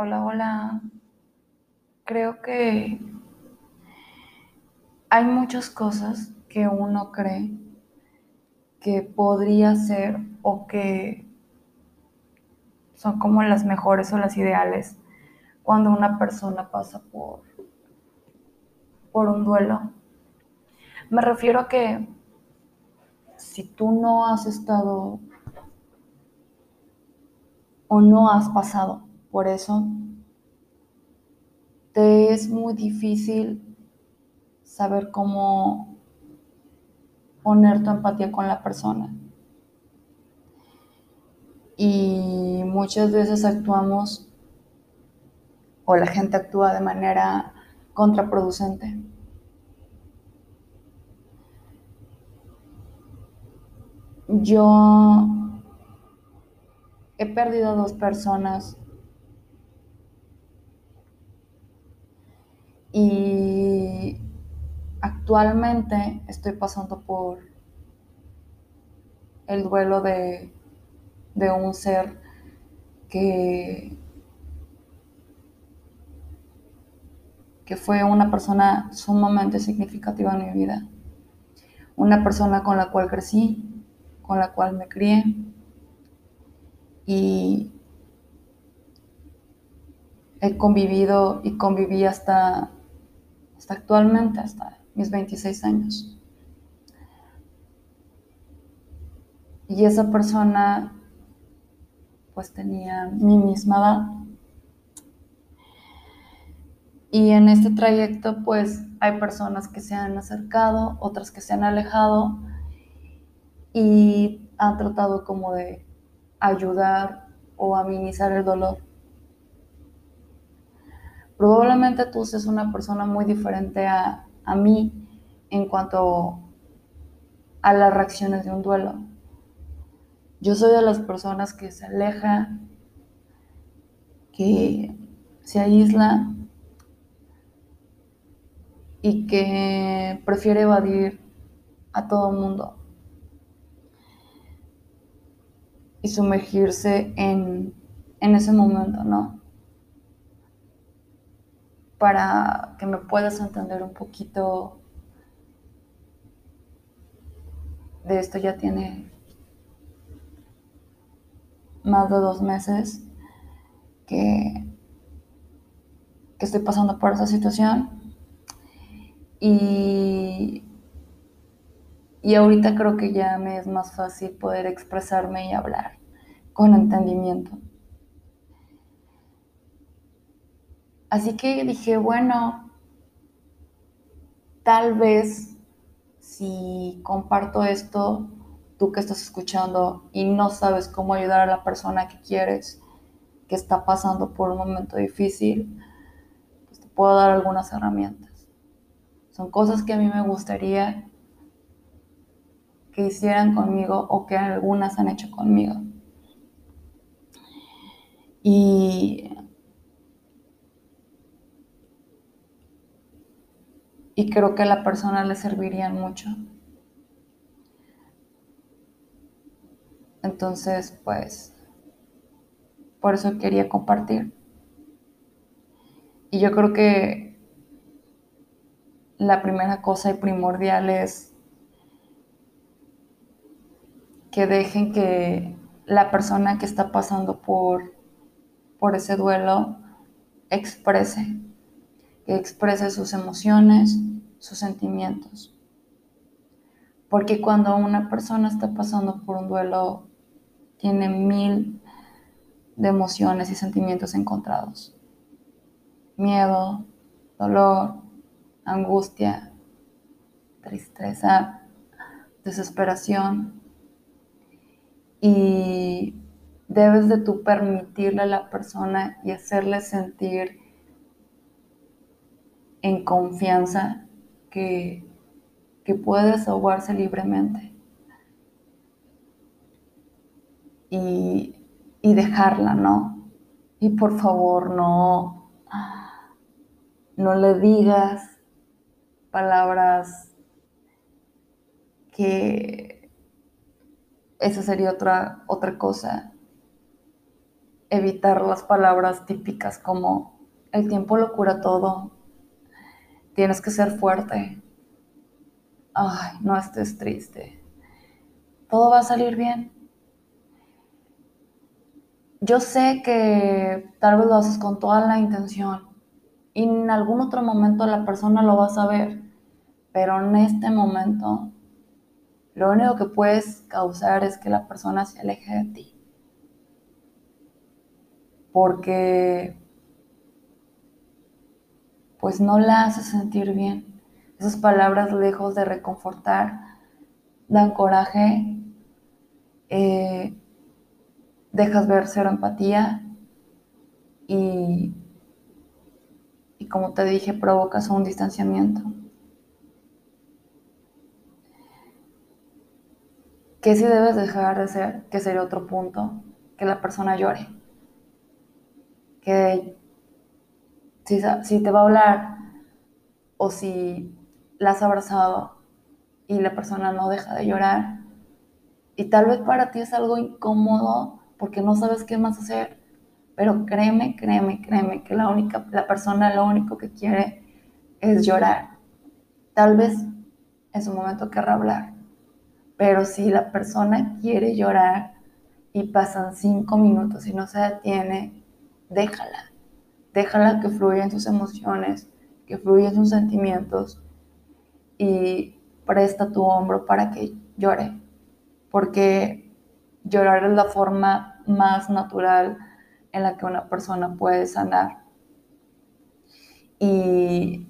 Hola, hola. Creo que hay muchas cosas que uno cree que podría ser o que son como las mejores o las ideales cuando una persona pasa por, por un duelo. Me refiero a que si tú no has estado o no has pasado por eso, te es muy difícil saber cómo poner tu empatía con la persona. Y muchas veces actuamos o la gente actúa de manera contraproducente. Yo he perdido a dos personas y actualmente estoy pasando por el duelo de, de un ser que, que fue una persona sumamente significativa en mi vida. Una persona con la cual crecí, con la cual me crié y he convivido y conviví hasta, actualmente, hasta mis 26 años. Y esa persona pues tenía mi misma edad. Y en este trayecto pues hay personas que se han acercado, otras que se han alejado y han tratado como de ayudar o amenizar el dolor. Probablemente tú seas una persona muy diferente a, mí en cuanto a las reacciones de un duelo. Yo soy de las personas que se aleja, que se aísla y que prefiere evadir a todo mundo y sumergirse en, en ese momento, ¿no? Para que me puedas entender un poquito de esto ya tiene más de dos meses que, que estoy pasando por esa situación y, y ahorita creo que ya me es más fácil poder expresarme y hablar con entendimiento. Así que dije, bueno, tal vez si comparto esto tú que estás escuchando y no sabes cómo ayudar a la persona que quieres, que está pasando por un momento difícil, pues te puedo dar algunas herramientas. Son cosas que a mí me gustaría que hicieran conmigo o que algunas han hecho conmigo. Y, y creo que a la persona le servirían mucho. Entonces, pues, por eso quería compartir. Y yo creo que la primera cosa y primordial es que dejen que la persona que está pasando por, por ese duelo exprese, que exprese sus emociones, sus sentimientos. Porque cuando una persona está pasando por un duelo tiene mil de emociones y sentimientos encontrados. Miedo, dolor, angustia, tristeza, desesperación. Y debes de tú permitirle a la persona y hacerle sentir en confianza que, que puede desahogarse libremente. y, dejarla, ¿no? Y por favor, no, no le digas palabras que eso sería otra, otra cosa. evitar las palabras típicas como el tiempo lo cura todo, tienes que ser fuerte, ay, no estés triste, todo va a salir bien. Yo sé que tal vez lo haces con toda la intención y en algún otro momento la persona lo va a saber, pero en este momento lo único que puedes causar es que la persona se aleje de ti. Porque pues no la hace sentir bien. Esas palabras lejos de reconfortar dan coraje, eh, dejas ver cero empatía y, y como te dije, provocas un distanciamiento. ¿Qué si debes dejar de hacer? Que sería otro punto, que la persona llore. Que si, te va a hablar o si la has abrazado y la persona no deja de llorar, y tal vez para ti es algo incómodo porque no sabes qué más hacer, pero créeme, créeme, créeme que la única, la persona lo único que quiere es llorar. Tal vez en su momento querrá hablar, pero si la persona quiere llorar y pasan cinco minutos y no se detiene, déjala. Déjala que fluya en sus emociones, que fluya en sus sentimientos y presta tu hombro para que llore porque llorar es la forma más natural en la que una persona puede sanar. Y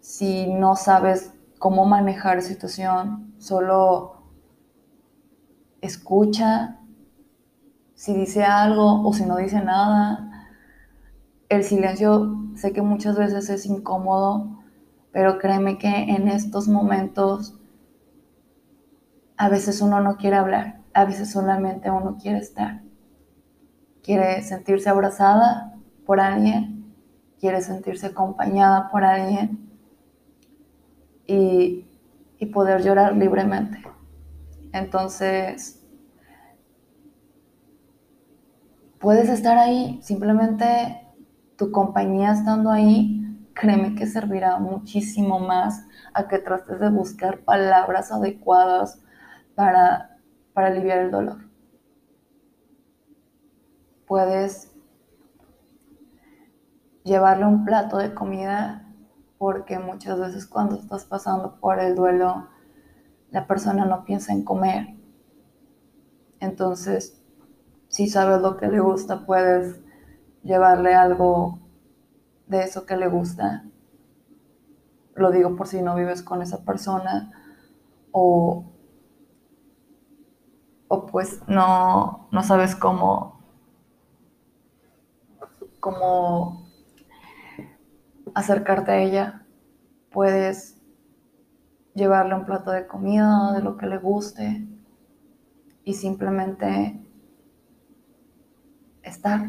si no sabes cómo manejar la situación, solo escucha si dice algo o si no dice nada. El silencio sé que muchas veces es incómodo, pero créeme que en estos momentos a veces uno no quiere hablar, a veces solamente uno quiere estar. Quiere sentirse abrazada por alguien, quiere sentirse acompañada por alguien y, y poder llorar libremente. Entonces, puedes estar ahí, simplemente tu compañía estando ahí, créeme que servirá muchísimo más a que trates de buscar palabras adecuadas para, aliviar el dolor. Puedes llevarle un plato de comida porque muchas veces cuando estás pasando por el duelo, la persona no piensa en comer. Entonces, si sabes lo que le gusta, puedes llevarle algo de eso que le gusta. Lo digo por si no vives con esa persona o o pues no, no sabes cómo, cómo acercarte a ella, puedes llevarle un plato de comida, de lo que le guste y simplemente estar.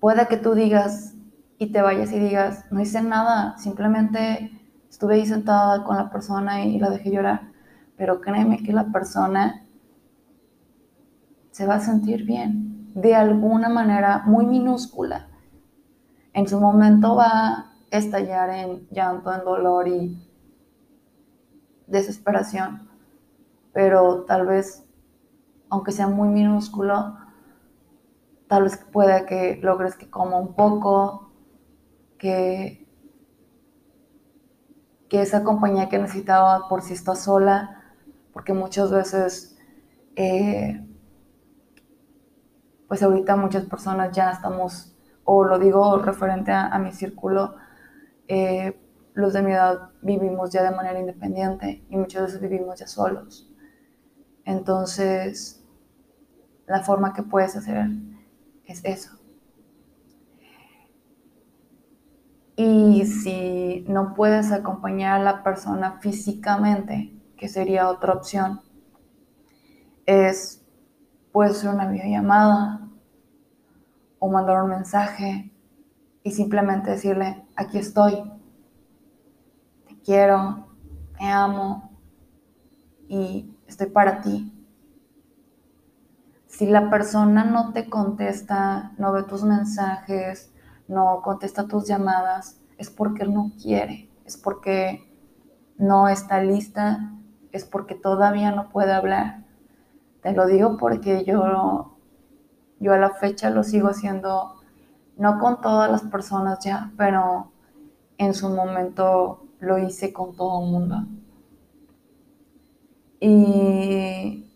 Puede que tú digas y te vayas y digas, no hice nada, simplemente estuve ahí sentada con la persona y la dejé llorar pero créeme que la persona se va a sentir bien, de alguna manera muy minúscula. En su momento va a estallar en llanto, en dolor y desesperación, pero tal vez, aunque sea muy minúsculo, tal vez pueda que logres que coma un poco, que, esa compañía que necesitaba por si está sola, porque muchas veces, eh, pues ahorita muchas personas ya estamos, o lo digo referente a, mi círculo, eh, los de mi edad vivimos ya de manera independiente y muchas veces vivimos ya solos. Entonces, la forma que puedes hacer es eso. Y si no puedes acompañar a la persona físicamente, que sería otra opción, es, puede ser una videollamada o mandar un mensaje y simplemente decirle, aquí estoy, te quiero, te amo y estoy para ti. Si la persona no te contesta, no ve tus mensajes, no contesta tus llamadas, es porque no quiere, es porque no está lista, es porque todavía no puede hablar. Te lo digo porque yo, yo a la fecha lo sigo haciendo, no con todas las personas ya, pero en su momento lo hice con todo el mundo. Y,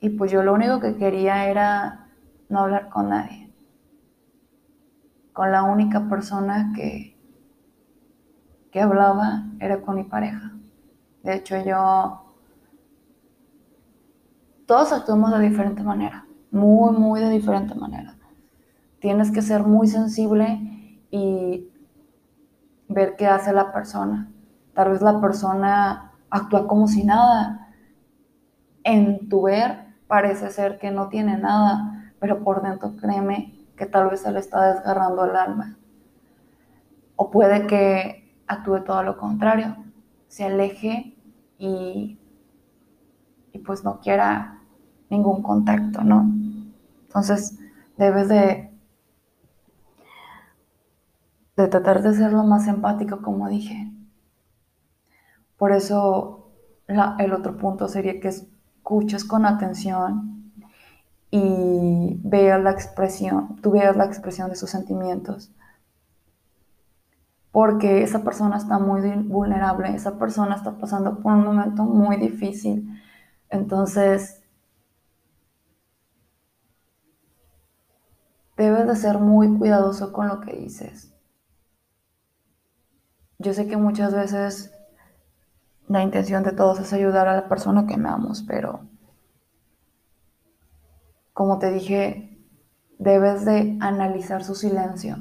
y pues yo lo único que quería era no hablar con nadie. Con la única persona que, que hablaba era con mi pareja. De hecho, yo... Todos actuamos de diferente manera, muy, muy de diferente manera. Tienes que ser muy sensible y ver qué hace la persona. Tal vez la persona actúa como si nada. En tu ver parece ser que no tiene nada, pero por dentro créeme que tal vez se le está desgarrando el alma. O puede que actúe todo lo contrario, se aleje y, y pues no quiera ningún contacto, ¿no? Entonces debes de, de tratar de ser lo más empático, como dije. Por eso el otro punto sería que escuches con atención y veas la expresión, tú veas la expresión de sus sentimientos porque esa persona está muy vulnerable, esa persona está pasando por un momento muy difícil. Entonces, debes de ser muy cuidadoso con lo que dices. Yo sé que muchas veces la intención de todos es ayudar a la persona que amamos, pero como te dije, debes de analizar su silencio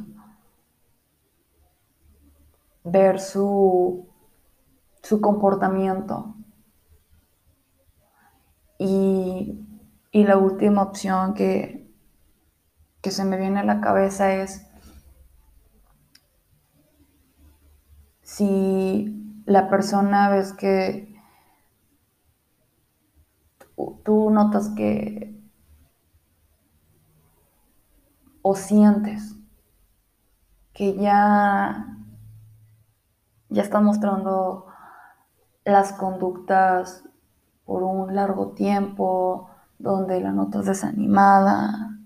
ver su, su comportamiento. Y, la última opción que, que se me viene a la cabeza es si la persona ves que tú notas que o sientes que ya ya está mostrando las conductas por un largo tiempo, donde la notas desanimada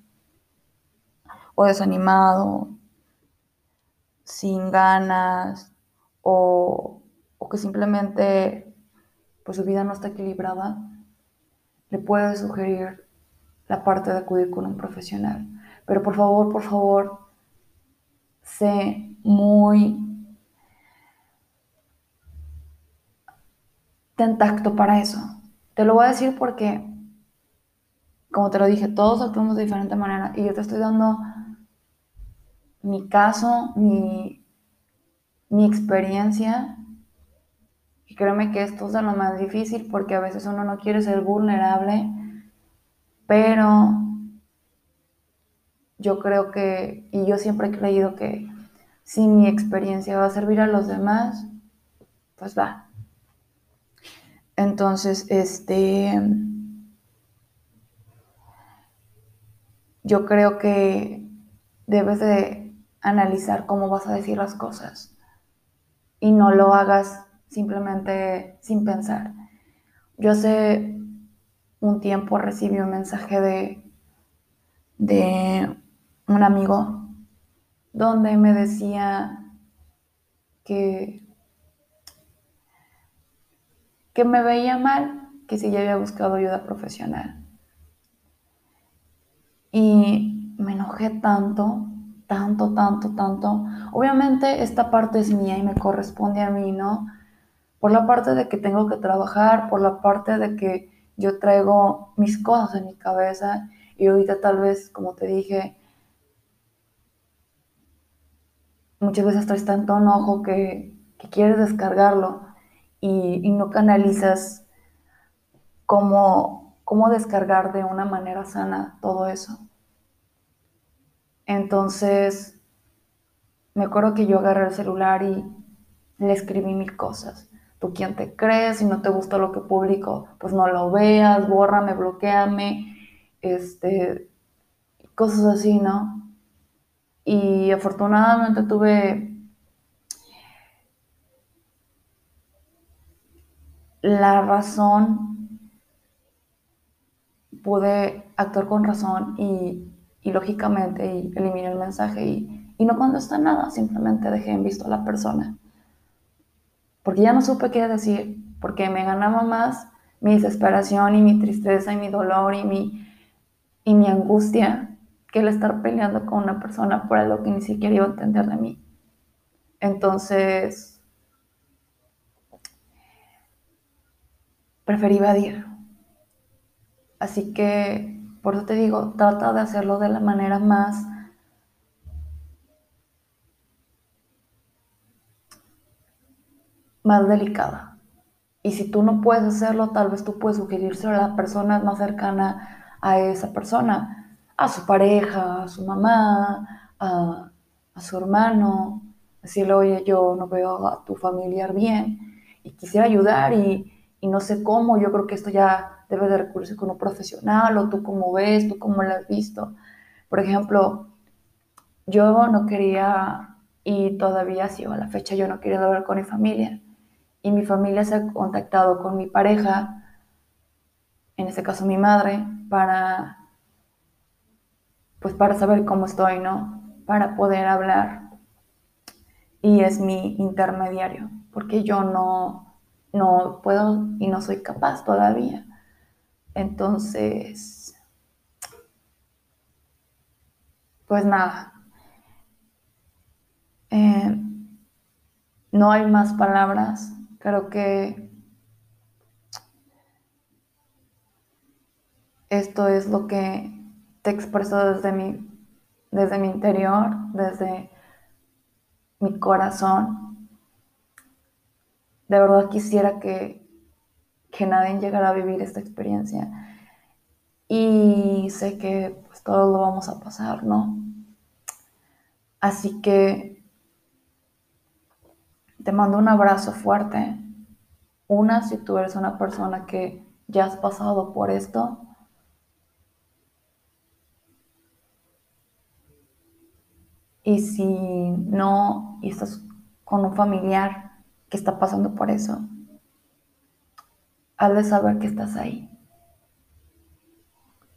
o desanimado, sin ganas o, que simplemente pues su vida no está equilibrada, le puedes sugerir la parte de acudir con un profesional. Pero por favor, por favor, sé muy ten tacto para eso. Te lo voy a decir porque, como te lo dije, todos actuamos de diferente manera y yo te estoy dando mi caso, mi, mi experiencia. Créeme que esto es de lo más difícil porque a veces uno no quiere ser vulnerable, pero yo creo que, y yo siempre he creído que si mi experiencia va a servir a los demás, pues va. Entonces, este, yo creo que debes de analizar cómo vas a decir las cosas y no lo hagas simplemente sin pensar. Yo hace un tiempo recibí un mensaje de, de un amigo donde me decía que que me veía mal, que si ya había buscado ayuda profesional. Y me enojé tanto, tanto, tanto, tanto. Obviamente esta parte es mía y me corresponde a mí, ¿no? Por la parte de que tengo que trabajar, por la parte de que yo traigo mis cosas en mi cabeza y ahorita tal vez, como te dije, muchas veces traes tanto enojo que, quieres descargarlo y, no canalizas cómo descargar de una manera sana todo eso. Entonces, me acuerdo que yo agarré el celular y le escribí mil cosas. ¿Tú quién te crees? Si no te gusta lo que publico, pues no lo veas, bórrame, bloqueame, este, cosas así, ¿no? Y afortunadamente tuve la razón, pude actuar con razón y, lógicamente y eliminé el mensaje y, y no contesté nada, simplemente dejé en visto a la persona porque ya no supe qué decir, porque me ganaba más mi desesperación y mi tristeza y mi dolor y mi, y mi angustia que el estar peleando con una persona por algo que ni siquiera iba a entender de mí. Entonces, preferí evadir. Así que, por eso te digo, trata de hacerlo de la manera más más delicada. Y si tú no puedes hacerlo, tal vez tú puedes sugerirse a la persona más cercana a esa persona, a su pareja, a su mamá, a, su hermano, decirle, oye, yo no veo a tu familiar bien y quisiera ayudar y, y no sé cómo, yo creo que esto ya debe de recurrirse con un profesional o tú cómo ves, tú cómo lo has visto. Por ejemplo, yo no quería, y todavía sigo a la fecha, yo no quería hablar con mi familia y mi familia se ha contactado con mi pareja, en este caso mi madre, para pues para saber cómo estoy, ¿no? Para poder hablar. Y es mi intermediario, porque yo no, no puedo y no soy capaz todavía. Entonces, pues nada. Eh, no hay más palabras Creo que esto es lo que te expreso desde mi, desde mi interior, desde mi corazón. De verdad quisiera que, que nadie llegara a vivir esta experiencia. Y sé que pues todos lo vamos a pasar, ¿no? Así que te mando un abrazo fuerte. Una, si tú eres una persona que ya has pasado por esto. Y si no, y estás con un familiar que está pasando por eso, has de saber que estás ahí.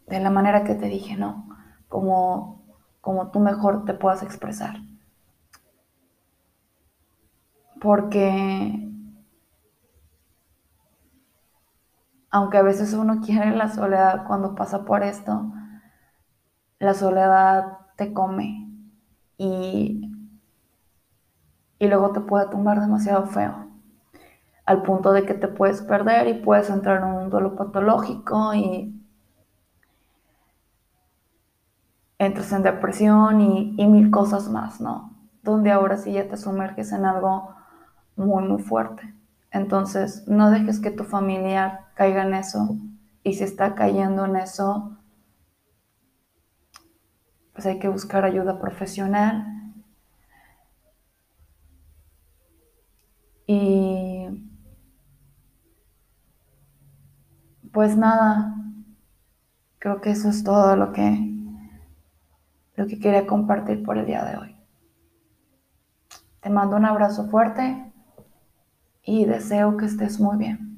De la manera que te dije, ¿no? Como, como tú mejor te puedas expresar porque aunque a veces uno quiere la soledad cuando pasa por esto, la soledad te come y, y luego te puede tumbar demasiado feo, al punto de que te puedes perder y puedes entrar en un duelo patológico y entras en depresión y, y mil cosas más, ¿no? Donde ahora sí ya te sumerges en algo muy, muy fuerte. Entonces, no dejes que tu familiar caiga en eso. Y si está cayendo en eso, pues hay que buscar ayuda profesional. Y pues nada, creo que eso es todo lo que lo que quería compartir por el día de hoy. Te mando un abrazo fuerte y deseo que estés muy bien.